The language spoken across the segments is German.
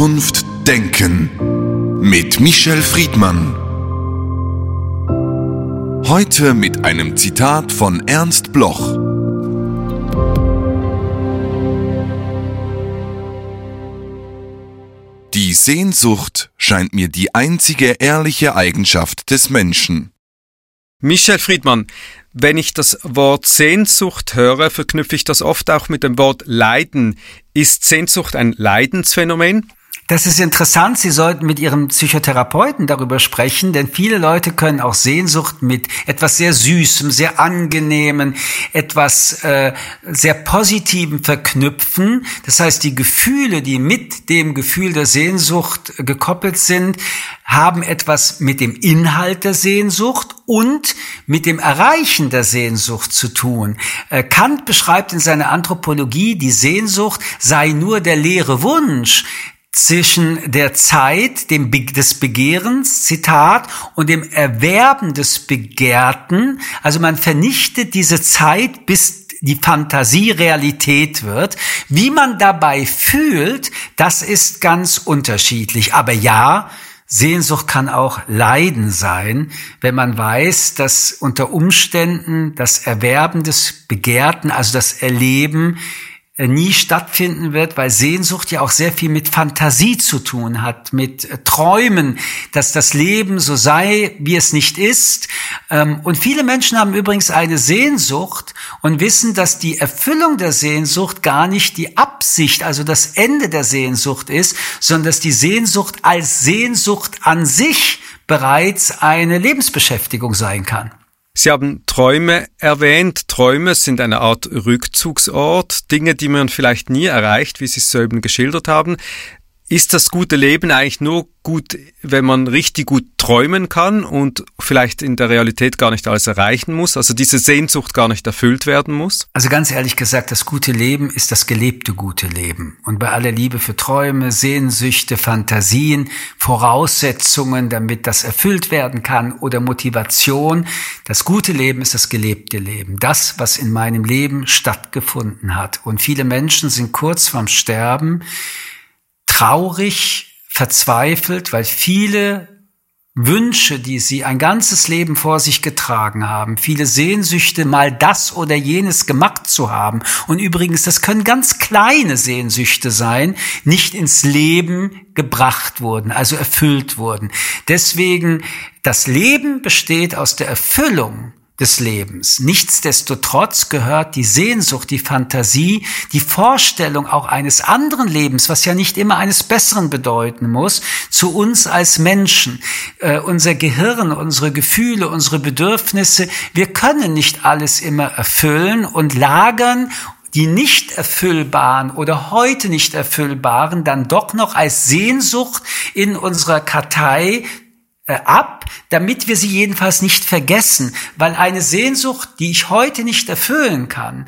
Zukunft denken mit Michel Friedmann. Heute mit einem Zitat von Ernst Bloch. Die Sehnsucht scheint mir die einzige ehrliche Eigenschaft des Menschen. Michel Friedmann, wenn ich das Wort Sehnsucht höre, verknüpfe ich das oft auch mit dem Wort Leiden. Ist Sehnsucht ein Leidensphänomen? Das ist interessant. Sie sollten mit Ihrem Psychotherapeuten darüber sprechen, denn viele Leute können auch Sehnsucht mit etwas sehr Süßem, sehr Angenehmen, etwas äh, sehr Positivem verknüpfen. Das heißt, die Gefühle, die mit dem Gefühl der Sehnsucht gekoppelt sind, haben etwas mit dem Inhalt der Sehnsucht und mit dem Erreichen der Sehnsucht zu tun. Äh, Kant beschreibt in seiner Anthropologie, die Sehnsucht sei nur der leere Wunsch, zwischen der Zeit dem Be des Begehrens, Zitat, und dem Erwerben des Begehrten. Also man vernichtet diese Zeit, bis die Fantasie Realität wird. Wie man dabei fühlt, das ist ganz unterschiedlich. Aber ja, Sehnsucht kann auch Leiden sein, wenn man weiß, dass unter Umständen das Erwerben des Begehrten, also das Erleben, nie stattfinden wird, weil Sehnsucht ja auch sehr viel mit Fantasie zu tun hat, mit äh, Träumen, dass das Leben so sei, wie es nicht ist. Ähm, und viele Menschen haben übrigens eine Sehnsucht und wissen, dass die Erfüllung der Sehnsucht gar nicht die Absicht, also das Ende der Sehnsucht ist, sondern dass die Sehnsucht als Sehnsucht an sich bereits eine Lebensbeschäftigung sein kann. Sie haben Träume erwähnt. Träume sind eine Art Rückzugsort, Dinge, die man vielleicht nie erreicht, wie Sie es soeben geschildert haben. Ist das gute Leben eigentlich nur gut, wenn man richtig gut träumen kann und vielleicht in der Realität gar nicht alles erreichen muss, also diese Sehnsucht gar nicht erfüllt werden muss? Also ganz ehrlich gesagt, das gute Leben ist das gelebte gute Leben. Und bei aller Liebe für Träume, Sehnsüchte, Fantasien, Voraussetzungen, damit das erfüllt werden kann oder Motivation, das gute Leben ist das gelebte Leben. Das, was in meinem Leben stattgefunden hat. Und viele Menschen sind kurz vorm Sterben, traurig, verzweifelt, weil viele Wünsche, die sie ein ganzes Leben vor sich getragen haben, viele Sehnsüchte, mal das oder jenes gemacht zu haben. Und übrigens, das können ganz kleine Sehnsüchte sein, nicht ins Leben gebracht wurden, also erfüllt wurden. Deswegen, das Leben besteht aus der Erfüllung des Lebens. Nichtsdestotrotz gehört die Sehnsucht, die Fantasie, die Vorstellung auch eines anderen Lebens, was ja nicht immer eines Besseren bedeuten muss, zu uns als Menschen. Äh, unser Gehirn, unsere Gefühle, unsere Bedürfnisse, wir können nicht alles immer erfüllen und lagern die nicht erfüllbaren oder heute nicht erfüllbaren dann doch noch als Sehnsucht in unserer Kartei ab, damit wir sie jedenfalls nicht vergessen, weil eine Sehnsucht, die ich heute nicht erfüllen kann,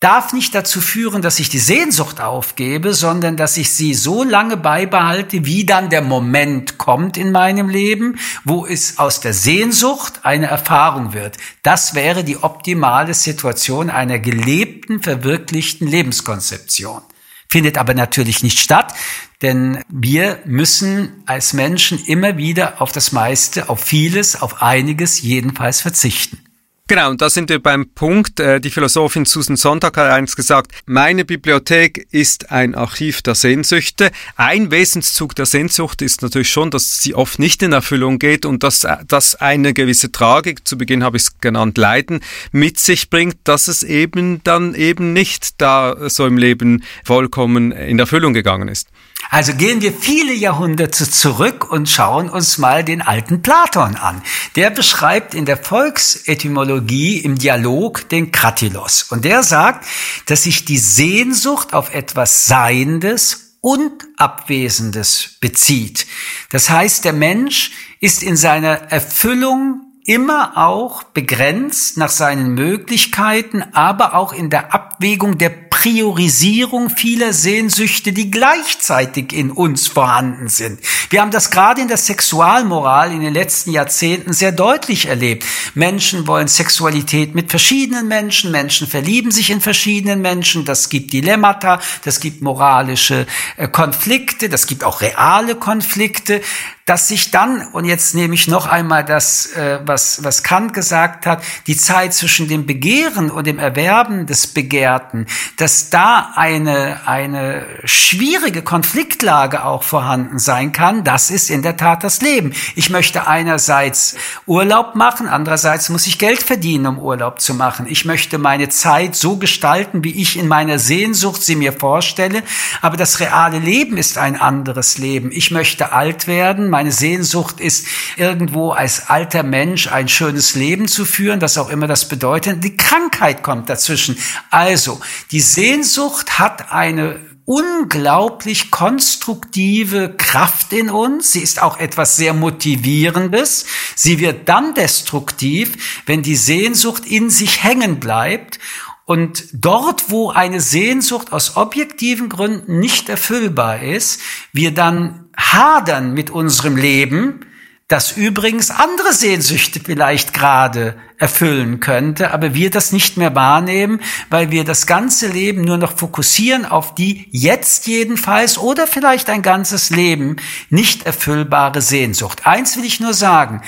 darf nicht dazu führen, dass ich die Sehnsucht aufgebe, sondern dass ich sie so lange beibehalte, wie dann der Moment kommt in meinem Leben, wo es aus der Sehnsucht eine Erfahrung wird. Das wäre die optimale Situation einer gelebten, verwirklichten Lebenskonzeption findet aber natürlich nicht statt, denn wir müssen als Menschen immer wieder auf das meiste, auf vieles, auf einiges jedenfalls verzichten. Genau, und da sind wir beim Punkt. Äh, die Philosophin Susan Sonntag hat eins gesagt, meine Bibliothek ist ein Archiv der Sehnsüchte. Ein Wesenszug der Sehnsucht ist natürlich schon, dass sie oft nicht in Erfüllung geht und dass das eine gewisse Tragik, zu Beginn habe ich es genannt, Leiden, mit sich bringt, dass es eben dann eben nicht da so im Leben vollkommen in Erfüllung gegangen ist. Also gehen wir viele Jahrhunderte zurück und schauen uns mal den alten Platon an. Der beschreibt in der Volksetymologie im Dialog den Kratilos. Und der sagt, dass sich die Sehnsucht auf etwas Seiendes und Abwesendes bezieht. Das heißt, der Mensch ist in seiner Erfüllung immer auch begrenzt nach seinen Möglichkeiten, aber auch in der Abwägung der Priorisierung vieler Sehnsüchte, die gleichzeitig in uns vorhanden sind. Wir haben das gerade in der Sexualmoral in den letzten Jahrzehnten sehr deutlich erlebt. Menschen wollen Sexualität mit verschiedenen Menschen, Menschen verlieben sich in verschiedenen Menschen, das gibt Dilemmata, das gibt moralische äh, Konflikte, das gibt auch reale Konflikte dass sich dann, und jetzt nehme ich noch einmal das, äh, was, was Kant gesagt hat, die Zeit zwischen dem Begehren und dem Erwerben des Begehrten, dass da eine, eine schwierige Konfliktlage auch vorhanden sein kann, das ist in der Tat das Leben. Ich möchte einerseits Urlaub machen, andererseits muss ich Geld verdienen, um Urlaub zu machen. Ich möchte meine Zeit so gestalten, wie ich in meiner Sehnsucht sie mir vorstelle, aber das reale Leben ist ein anderes Leben. Ich möchte alt werden, meine Sehnsucht ist, irgendwo als alter Mensch ein schönes Leben zu führen, was auch immer das bedeutet. Die Krankheit kommt dazwischen. Also, die Sehnsucht hat eine unglaublich konstruktive Kraft in uns. Sie ist auch etwas sehr Motivierendes. Sie wird dann destruktiv, wenn die Sehnsucht in sich hängen bleibt und dort, wo eine Sehnsucht aus objektiven Gründen nicht erfüllbar ist, wir dann hadern mit unserem Leben, das übrigens andere Sehnsüchte vielleicht gerade erfüllen könnte, aber wir das nicht mehr wahrnehmen, weil wir das ganze Leben nur noch fokussieren auf die jetzt jedenfalls oder vielleicht ein ganzes Leben nicht erfüllbare Sehnsucht. Eins will ich nur sagen.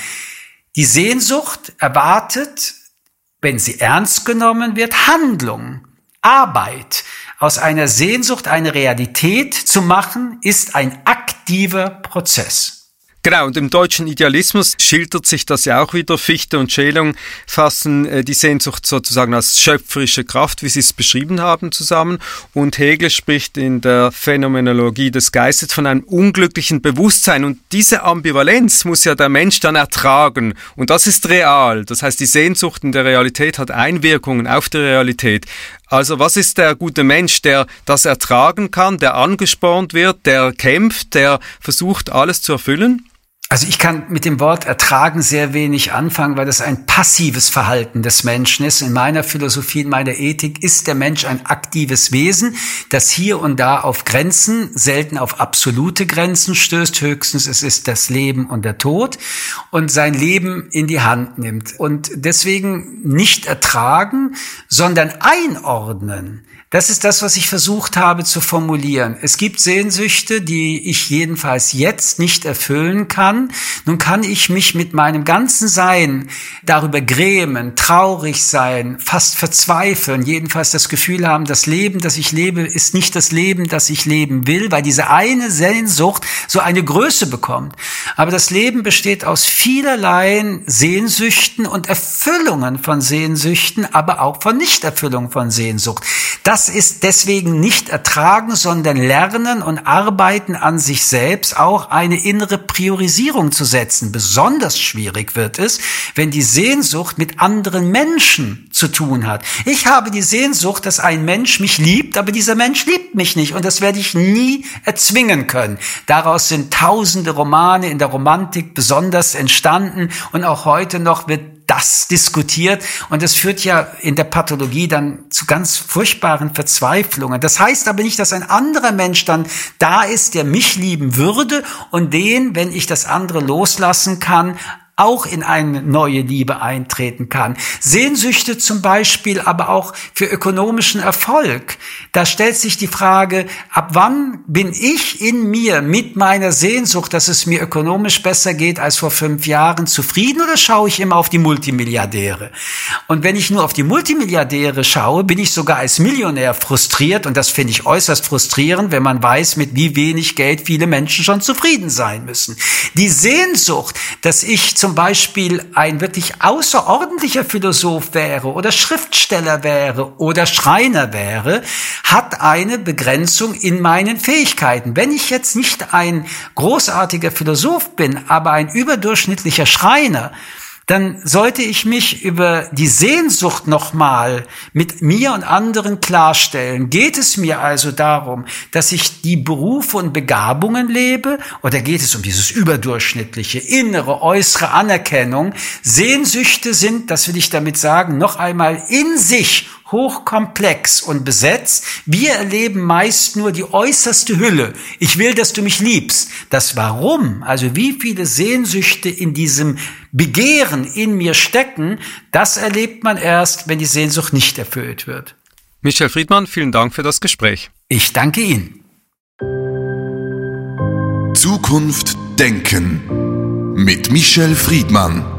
Die Sehnsucht erwartet wenn sie ernst genommen wird, Handlung, Arbeit. Aus einer Sehnsucht eine Realität zu machen, ist ein aktiver Prozess. Genau, und im deutschen Idealismus schildert sich das ja auch wieder. Fichte und Schelung fassen äh, die Sehnsucht sozusagen als schöpferische Kraft, wie sie es beschrieben haben, zusammen. Und Hegel spricht in der Phänomenologie des Geistes von einem unglücklichen Bewusstsein. Und diese Ambivalenz muss ja der Mensch dann ertragen. Und das ist real. Das heißt, die Sehnsucht in der Realität hat Einwirkungen auf die Realität. Also was ist der gute Mensch, der das ertragen kann, der angespornt wird, der kämpft, der versucht, alles zu erfüllen? Also ich kann mit dem Wort ertragen sehr wenig anfangen, weil das ein passives Verhalten des Menschen ist. In meiner Philosophie, in meiner Ethik ist der Mensch ein aktives Wesen, das hier und da auf Grenzen, selten auf absolute Grenzen stößt. Höchstens es ist das Leben und der Tod und sein Leben in die Hand nimmt. Und deswegen nicht ertragen, sondern einordnen. Das ist das, was ich versucht habe zu formulieren. Es gibt Sehnsüchte, die ich jedenfalls jetzt nicht erfüllen kann. Nun kann ich mich mit meinem ganzen Sein darüber grämen, traurig sein, fast verzweifeln, jedenfalls das Gefühl haben, das Leben, das ich lebe, ist nicht das Leben, das ich leben will, weil diese eine Sehnsucht so eine Größe bekommt. Aber das Leben besteht aus vielerlei Sehnsüchten und Erfüllungen von Sehnsüchten, aber auch von Nichterfüllung von Sehnsucht. Das ist deswegen nicht ertragen, sondern lernen und arbeiten an sich selbst, auch eine innere Priorisierung zu setzen. Besonders schwierig wird es, wenn die Sehnsucht mit anderen Menschen zu tun hat. Ich habe die Sehnsucht, dass ein Mensch mich liebt, aber dieser Mensch liebt mich nicht und das werde ich nie erzwingen können. Daraus sind tausende Romane in der Romantik besonders entstanden und auch heute noch wird das diskutiert und es führt ja in der Pathologie dann zu ganz furchtbaren Verzweiflungen. Das heißt aber nicht, dass ein anderer Mensch dann da ist, der mich lieben würde und den, wenn ich das andere loslassen kann, auch in eine neue Liebe eintreten kann. Sehnsüchte zum Beispiel, aber auch für ökonomischen Erfolg. Da stellt sich die Frage, ab wann bin ich in mir mit meiner Sehnsucht, dass es mir ökonomisch besser geht als vor fünf Jahren, zufrieden oder schaue ich immer auf die Multimilliardäre? Und wenn ich nur auf die Multimilliardäre schaue, bin ich sogar als Millionär frustriert und das finde ich äußerst frustrierend, wenn man weiß, mit wie wenig Geld viele Menschen schon zufrieden sein müssen. Die Sehnsucht, dass ich zum zum Beispiel ein wirklich außerordentlicher Philosoph wäre oder Schriftsteller wäre oder Schreiner wäre, hat eine Begrenzung in meinen Fähigkeiten. Wenn ich jetzt nicht ein großartiger Philosoph bin, aber ein überdurchschnittlicher Schreiner, dann sollte ich mich über die Sehnsucht nochmal mit mir und anderen klarstellen. Geht es mir also darum, dass ich die Berufe und Begabungen lebe oder geht es um dieses überdurchschnittliche, innere, äußere Anerkennung? Sehnsüchte sind, das will ich damit sagen, noch einmal in sich hochkomplex und besetzt. Wir erleben meist nur die äußerste Hülle. Ich will, dass du mich liebst. Das Warum, also wie viele Sehnsüchte in diesem Begehren in mir stecken, das erlebt man erst, wenn die Sehnsucht nicht erfüllt wird. Michel Friedmann, vielen Dank für das Gespräch. Ich danke Ihnen. Zukunft Denken mit Michel Friedmann.